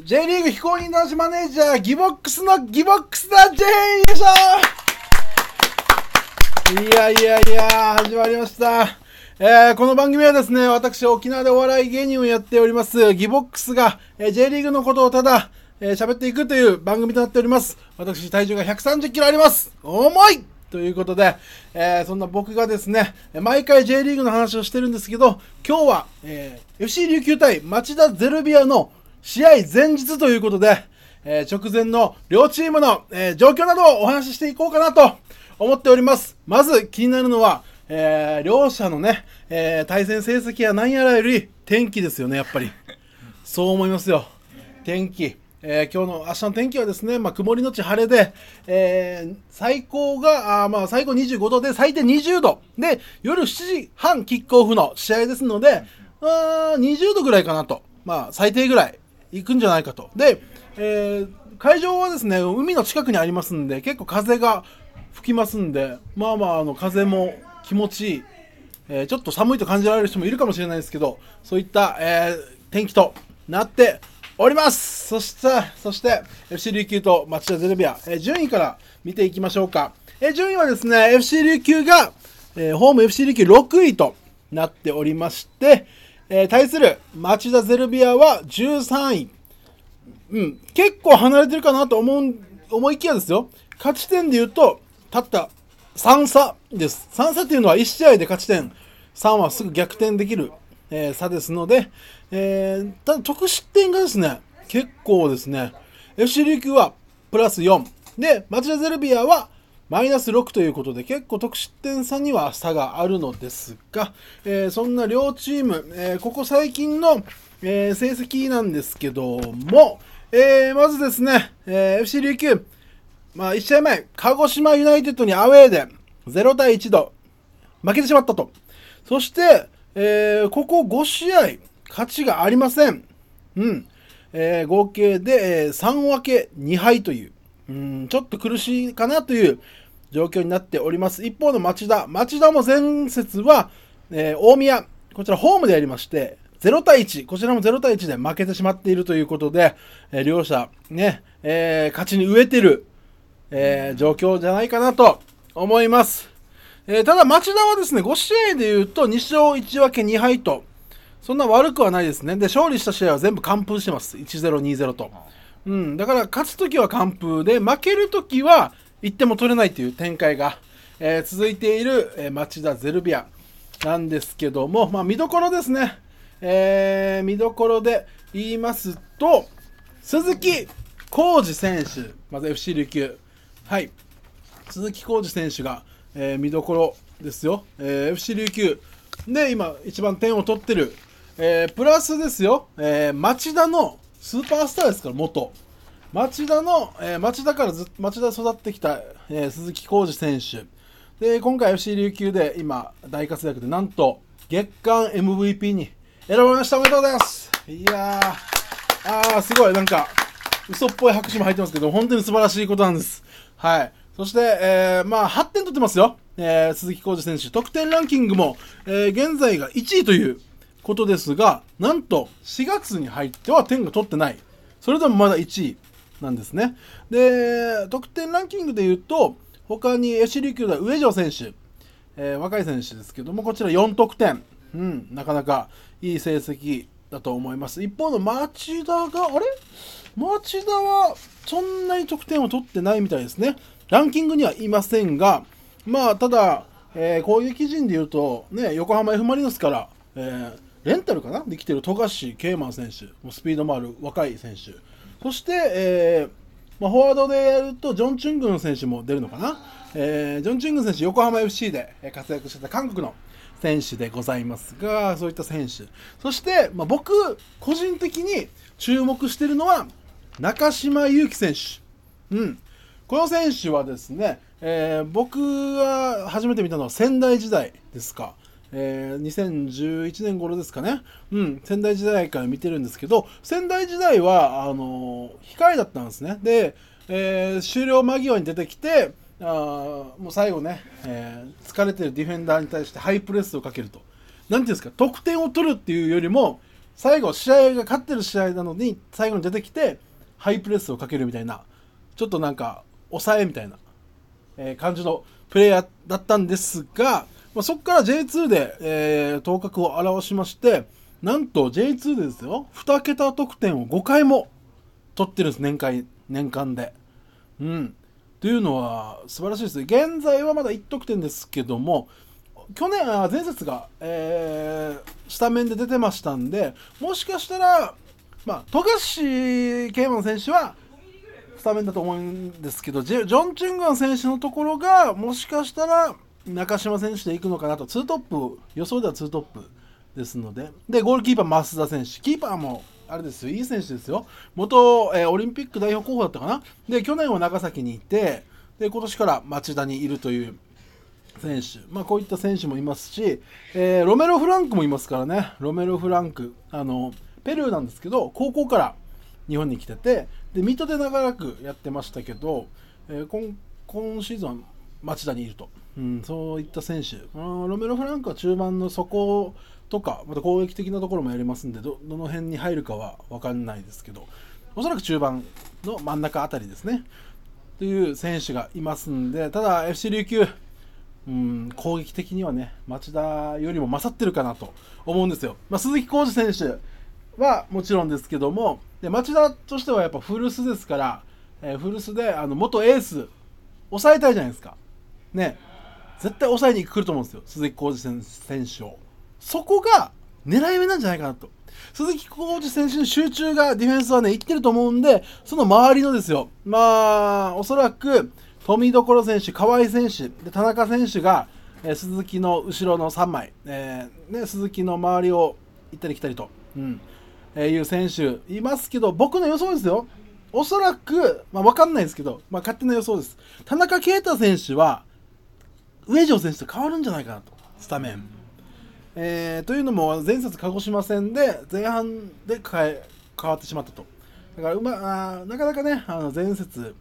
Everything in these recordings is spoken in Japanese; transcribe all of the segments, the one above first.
J リーグ非公認男子マネージャー、ギボックスのギボックスだ J! よいしょいやいやいや、始まりました。えー、この番組はですね、私、沖縄でお笑い芸人をやっております、ギボックスが、えー J リーグのことをただ、えー喋っていくという番組となっております。私、体重が130キロあります。重いということで、えーそんな僕がですね、毎回 J リーグの話をしてるんですけど、今日は、えー FC 琉球対町田ゼルビアの試合前日ということで、えー直前の両チームの、えー状況などをお話ししていこうかなと思っております。まず気になるのは、えー両者のね、えー対戦成績や何やらより天気ですよね、やっぱり。そう思いますよ。天気。えー今日の明日の天気はですね、まあ、曇りのち晴れで、えー最高が、あまあ、最高25度で、最低20度。で、夜7時半キックオフの試合ですので、あー20度ぐらいかなと。まあ、最低ぐらい行くんじゃないかと。で、えー会場はですね、海の近くにありますんで、結構風が吹きますんで、まあまあ、あの、風も気持ちいい。えーちょっと寒いと感じられる人もいるかもしれないですけど、そういった、えー天気となっておりますそして、そして、FC 琉球と町田ゼルビア、えー順位から見ていきましょうか。えー順位はですね、FC 琉球が、えーホーム FC 琉球6位となっておりまして、えー対する町田ゼルビアは13位。うん、結構離れてるかなと思う、思いきやですよ。勝ち点で言うと、たった3差です。3差っていうのは1試合で勝ち点3はすぐ逆転できる、えー差ですので、えーただ得失点がですね、結構ですね、FC 琉球はプラス4。で、町田ゼルビアはマイナス6ということで、結構得失点差には差があるのですが、えーそんな両チーム、えーここ最近の、えー成績なんですけども、えまずですね、え FC 琉球、まあ、1試合前、鹿児島ユナイテッドにアウェーで0対1度負けてしまったと。そして、えここ5試合、勝ちがありません。うん。えー合計で、えー3分け2敗という、うん、ちょっと苦しいかなという状況になっております。一方の町田。町田も前節は、えー大宮、こちらホームでやりまして、0対1、こちらも0対1で負けてしまっているということで、えー両者、ね、えー勝ちに飢えてる、えー状況じゃないかなと思います。えーただ町田はですね、5試合で言うと2勝1分け2敗と、そんな悪くはないですね。で、勝利した試合は全部完封してます。1-0、2-0と。うん、だから勝つときは完封で、負けるときは1点も取れないという展開が、えー続いている、えー町田ゼルビアなんですけども、まあ見どころですね。えー見どころで言いますと、鈴木浩二選手、まず FC 琉球。はい。鈴木浩二選手が、えー見どころですよ、えー FC 琉球で今一番点を取ってる、えープラスですよ、えー町田のスーパースターですから元町田の、えー町田からず町田育ってきた、えー鈴木浩二選手で今回 FC 琉球で今大活躍でなんと月間 MVP に選ばれましたおめでとうございますいやーあーすごいなんか嘘っぽい拍手も入ってますけど、本当に素晴らしいことなんです。はい。そして、えー、まあ、8点取ってますよ。えー、鈴木浩二選手。得点ランキングも、えー、現在が1位ということですが、なんと、4月に入っては点が取ってない。それでもまだ1位なんですね。で、得点ランキングで言うと、他に FC 琉球では上条選手、えー若い選手ですけども、こちら4得点。うん、なかなかいい成績だと思います。一方の町田が、あれ？町田はそんなに得点を取ってないみたいですね。ランキングにはいませんが、まあ、ただ、えー攻撃陣で言うと、ね、横浜 F・ マリノスから、えーレンタルかな？できてる富樫ケイマン選手、もうスピードもある若い選手。そして、えーまあ、フォワードでやると、ジョン・チュングン選手も出るのかな、えージョン・チュングン選手、横浜 FC で活躍してた韓国の選手でございますが、そういった選手。そして、まあ、僕、個人的に注目しているのは、中島祐希選手。うん。この選手はですね、えー僕が初めて見たのは仙台時代ですか。えー2011年頃ですかね。うん、仙台時代から見てるんですけど、仙台時代は、あの控えだったんですね。で、えー終了間際に出てきて、あもう最後ね、えー疲れてるディフェンダーに対してハイプレスをかけると。なんていうんですか、得点を取るっていうよりも、最後試合が勝ってる試合なのに最後に出てきてハイプレスをかけるみたいなちょっとなんか抑えみたいな、えー、感じのプレイヤーだったんですが、まあ、そこから J2 で、えー、頭角を現しましてなんと J2 でですよ2桁得点を5回も取ってるんです年間年間で。うんというのは素晴らしいです。現在はまだ1得点ですけども、去年は前節が、えー、スタメンで出てましたんで、もしかしたら、まあ、富樫慶馬選手はスタメンだと思うんですけど、ジョン・チュンガン選手のところが、もしかしたら中島選手でいくのかなと、2トップ、予想では2トップですので、で、ゴールキーパー、増田選手、キーパーもあれですよ、いい選手ですよ。元、えー、オリンピック代表候補だったかな。で、去年は長崎にいて、で、今年から町田にいるという選手。まあ、こういった選手もいますし、えー、ロメロ・フランクもいますからね。ロメロ・フランク。あの、ペルーなんですけど、高校から日本に来てて、で、水戸で長らくやってましたけど、えー、今今シーズンは町田にいると。うん、そういった選手。ロメロ・フランクは中盤の底とか、また攻撃的なところもやりますんでど、どの辺に入るかは分かんないですけど、おそらく中盤の真ん中あたりですね。という選手がいますんで、ただ FC 琉球、うん、攻撃的にはね、町田よりも勝ってるかなと思うんですよ。まあ、鈴木浩二選手はもちろんですけども、で町田としてはやっぱ古巣ですから、えー、古巣であの元エース、抑えたいじゃないですか。ね。絶対抑えに来ると思うんですよ、鈴木浩二選手を。そこが狙い目なんじゃないかなと。鈴木浩二選手の集中がディフェンスはね、いってると思うんで、その周りのですよ、まあ、おそらく、富所選手、河合選手、で田中選手が、えー、鈴木の後ろの3枚、えー、ね、鈴木の周りを行ったり来たりと、うんえー、いう選手いますけど、僕の予想ですよ。おそらく、まあ、わかんないですけど、まあ、勝手な予想です。田中啓太選手は、上条選手と変わるんじゃないかなと、スタメン。えー、というのも前節鹿児島戦で前半で変え変わってしまったと。だからうまあなかなかねあの前節、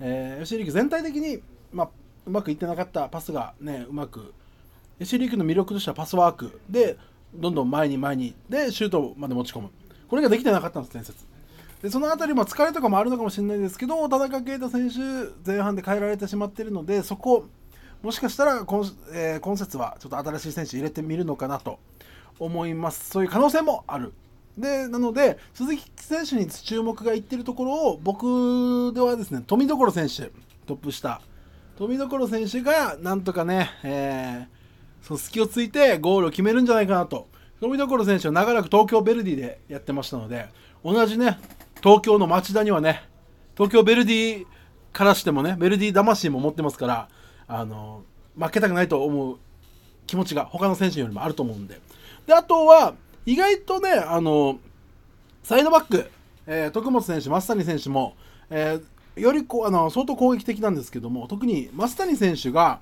えー、FC リーグ全体的に、まあ、うまくいってなかったパスがねうまく FC リーグの魅力としてはパスワークでどんどん前に前にでシュートまで持ち込む。これができてなかったんです前節。でその辺りも疲れとかもあるのかもしれないですけど田中圭太選手前半で変えられてしまっているのでそこもしかしたら今,、えー、今節はちょっと新しい選手入れてみるのかなと思います。そういう可能性もある。で、なので、鈴木選手に注目がいってるところを、僕ではですね、富所選手、トップ下。富所選手が、なんとかね、えー、その隙をついてゴールを決めるんじゃないかなと。富所選手は長らく東京ヴェルディでやってましたので、同じね、東京の町田にはね、東京ヴェルディからしてもね、ヴェルディ魂も持ってますから、あの負けたくないと思う気持ちが他の選手よりもあると思うんで。であとは意外とねあのサイドバック、えー、徳本選手、増谷選手も、えー、よりこあの相当攻撃的なんですけども特に増谷選手が、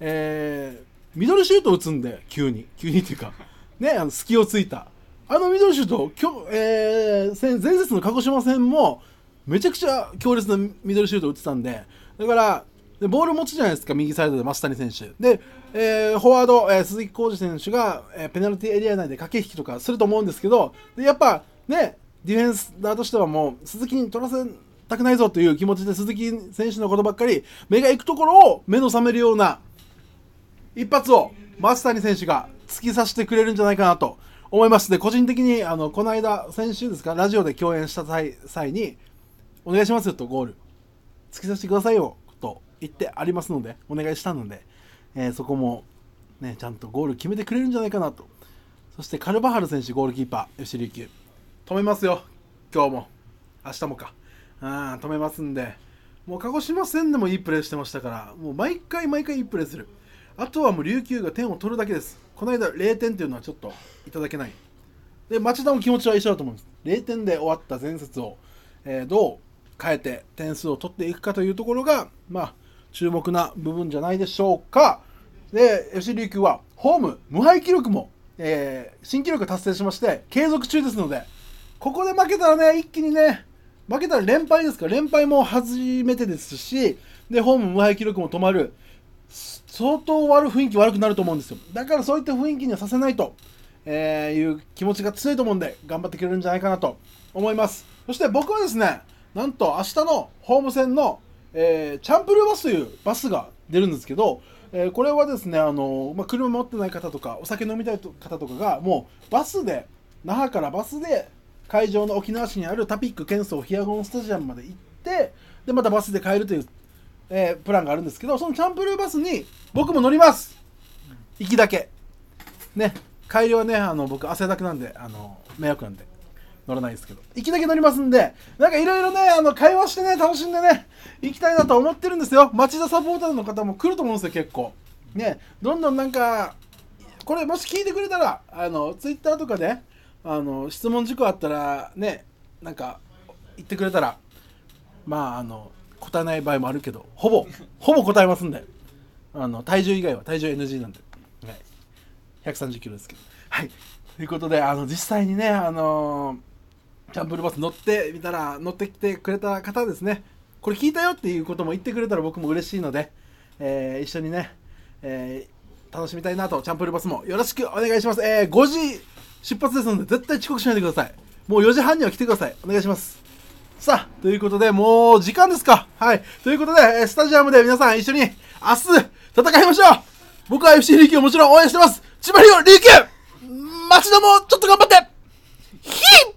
えー、ミドルシュートを打つんで急に。急にっていうか、ね、あの隙をついた。あのミドルシュート今日、えー、前節の鹿児島戦もめちゃくちゃ強烈なミドルシュートを打ってたんでだからでボール持つじゃないですか、右サイドで増谷選手。で、えー、フォワード、えー、鈴木浩二選手が、えー、ペナルティエリア内で駆け引きとかすると思うんですけど、でやっぱね、ディフェンスダーとしてはもう、鈴木に取らせたくないぞという気持ちで、鈴木選手のことばっかり、目が行くところを目の覚めるような一発を増谷選手が突き刺してくれるんじゃないかなと思いますで、個人的に、あの、この間、先週ですか、ラジオで共演した際際に、お願いしますよと、ゴール。突き刺してくださいよ。言ってありますので、お願いしたので、えー、そこも、ね、ちゃんとゴール決めてくれるんじゃないかなと。そしてカルバハル選手、ゴールキーパー、FC 琉球。止めますよ、今日も。明日もか。あ止めますんで、もう鹿児島戦でもいいプレーしてましたから、もう毎回毎回いいプレーする。あとはもう琉球が点を取るだけです。この間0点っていうのはちょっといただけない。で、町田も気持ちは一緒だと思うんです。0点で終わった前節を、えー、どう変えて点数を取っていくかというところが、まあ、注目な部分じゃないでしょうか。で、FC 琉球はホーム無敗記録も、えー、新記録達成しまして継続中ですので、ここで負けたらね、一気にね、負けたら連敗ですから、連敗も初めてですし、で、ホーム無敗記録も止まる。相当悪雰囲気悪くなると思うんですよ。だからそういった雰囲気にはさせないと、えーいう気持ちが強いと思うんで、頑張ってくれるんじゃないかなと思います。そして僕はですね、なんと明日のホーム戦の、えーチャンプルーバスというバスが出るんですけど、えーこれはですね、あのまあ、車持ってない方とか、お酒飲みたい方とかが、もうバスで、那覇からバスで会場の沖縄市にあるタピック県総ヒアゴンスタジアムまで行って、で、またバスで帰るという、えープランがあるんですけど、そのチャンプルーバスに僕も乗ります。行きだけ。ね、帰りはね、あの僕、汗だくなんで、あの迷惑なんで、乗らないですけど、行きだけ乗りますんで、なんかいろいろね、あの会話してね、楽しんでね、行きたいなと思ってるんですよ。町田サポーターの方も来ると思うんですよ、結構。ね、どんどんなんか、これもし聞いてくれたら、あのツイッターとかで、あの質問事項あったら、ね、なんか言ってくれたら、まあ、あの答えない場合もあるけど、ほぼ、ほぼ答えますんで、あの体重以外は体重 NG なんで、はい、130キロですけど。はい、ということで、あの実際にね、あのチャンプルバス乗ってみたら、乗ってきてくれた方ですね、これ聞いたよっていうことも言ってくれたら僕も嬉しいので、えー一緒にね、えー楽しみたいなと、チャンプルバスもよろしくお願いします。えー5時出発ですので、絶対遅刻しないでください。もう4時半には来てください。お願いします。さあ、ということで、もう時間ですか。はい。ということで、スタジアムで皆さん一緒に明日戦いましょう僕は FC 琉球をもちろん応援してます千葉リオ琉球町田もちょっと頑張ってヒー